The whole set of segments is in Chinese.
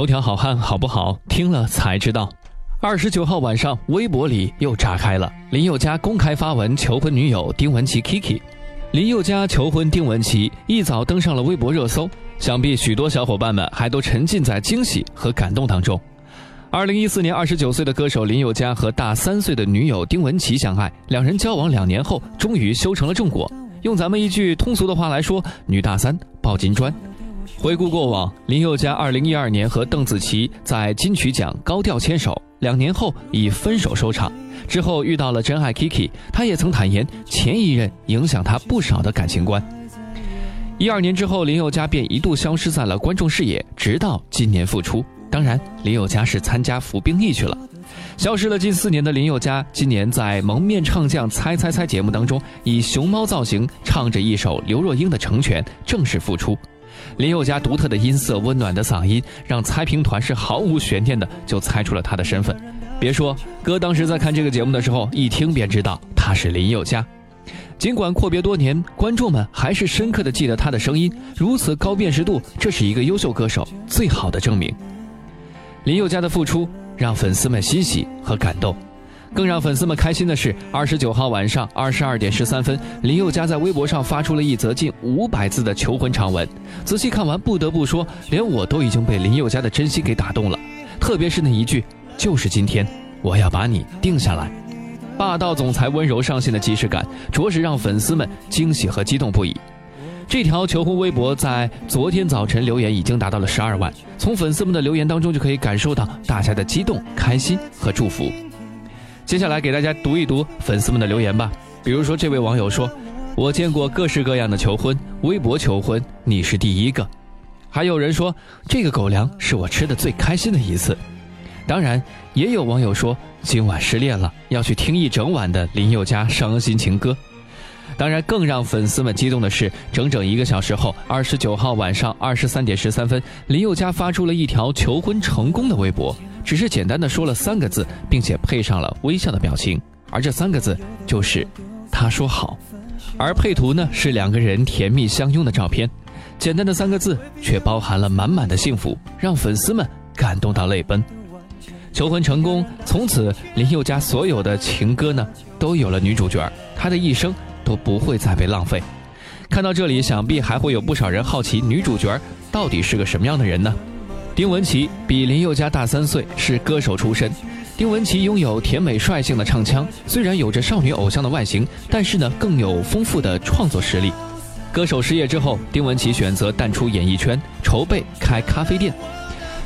头条好汉好不好？听了才知道。二十九号晚上，微博里又炸开了，林宥嘉公开发文求婚女友丁文琪 Kiki。林宥嘉求婚丁文琪，一早登上了微博热搜，想必许多小伙伴们还都沉浸在惊喜和感动当中。二零一四年，二十九岁的歌手林宥嘉和大三岁的女友丁文琪相爱，两人交往两年后，终于修成了正果。用咱们一句通俗的话来说，女大三抱金砖。回顾过往，林宥嘉二零一二年和邓紫棋在金曲奖高调牵手，两年后以分手收场。之后遇到了真爱 Kiki，他也曾坦言前一任影响他不少的感情观。一二年之后，林宥嘉便一度消失在了观众视野，直到今年复出。当然，林宥嘉是参加服兵役去了。消失了近四年的林宥嘉，今年在《蒙面唱将猜猜猜》节目当中，以熊猫造型唱着一首刘若英的《成全》，正式复出。林宥嘉独特的音色、温暖的嗓音，让猜评团是毫无悬念的就猜出了他的身份。别说哥当时在看这个节目的时候，一听便知道他是林宥嘉。尽管阔别多年，观众们还是深刻的记得他的声音，如此高辨识度，这是一个优秀歌手最好的证明。林宥嘉的付出。让粉丝们欣喜和感动，更让粉丝们开心的是，二十九号晚上二十二点十三分，林宥嘉在微博上发出了一则近五百字的求婚长文。仔细看完，不得不说，连我都已经被林宥嘉的真心给打动了。特别是那一句“就是今天，我要把你定下来”，霸道总裁温柔上线的即视感，着实让粉丝们惊喜和激动不已。这条求婚微博在昨天早晨留言已经达到了十二万，从粉丝们的留言当中就可以感受到大家的激动、开心和祝福。接下来给大家读一读粉丝们的留言吧。比如说，这位网友说：“我见过各式各样的求婚，微博求婚你是第一个。”还有人说：“这个狗粮是我吃的最开心的一次。”当然，也有网友说：“今晚失恋了，要去听一整晚的林宥嘉伤心情歌。”当然，更让粉丝们激动的是，整整一个小时后，二十九号晚上二十三点十三分，林宥嘉发出了一条求婚成功的微博，只是简单的说了三个字，并且配上了微笑的表情，而这三个字就是“他说好”，而配图呢是两个人甜蜜相拥的照片，简单的三个字却包含了满满的幸福，让粉丝们感动到泪奔。求婚成功，从此林宥嘉所有的情歌呢都有了女主角，她的一生。都不会再被浪费。看到这里，想必还会有不少人好奇女主角到底是个什么样的人呢？丁文琪比林宥嘉大三岁，是歌手出身。丁文琪拥有甜美率性的唱腔，虽然有着少女偶像的外形，但是呢更有丰富的创作实力。歌手失业之后，丁文琪选择淡出演艺圈，筹备开咖啡店。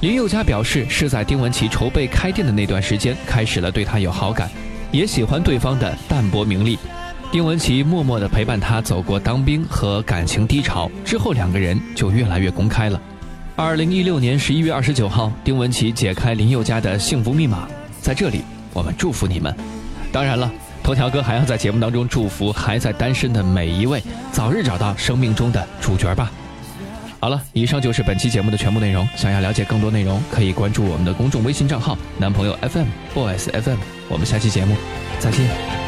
林宥嘉表示，是在丁文琪筹备开店的那段时间，开始了对他有好感，也喜欢对方的淡泊名利。丁文琪默默地陪伴他走过当兵和感情低潮，之后两个人就越来越公开了。二零一六年十一月二十九号，丁文琪解开林宥嘉的幸福密码，在这里我们祝福你们。当然了，头条哥还要在节目当中祝福还在单身的每一位，早日找到生命中的主角吧。好了，以上就是本期节目的全部内容。想要了解更多内容，可以关注我们的公众微信账号“男朋友 FM boys FM”。我们下期节目再见。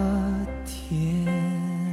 夏天。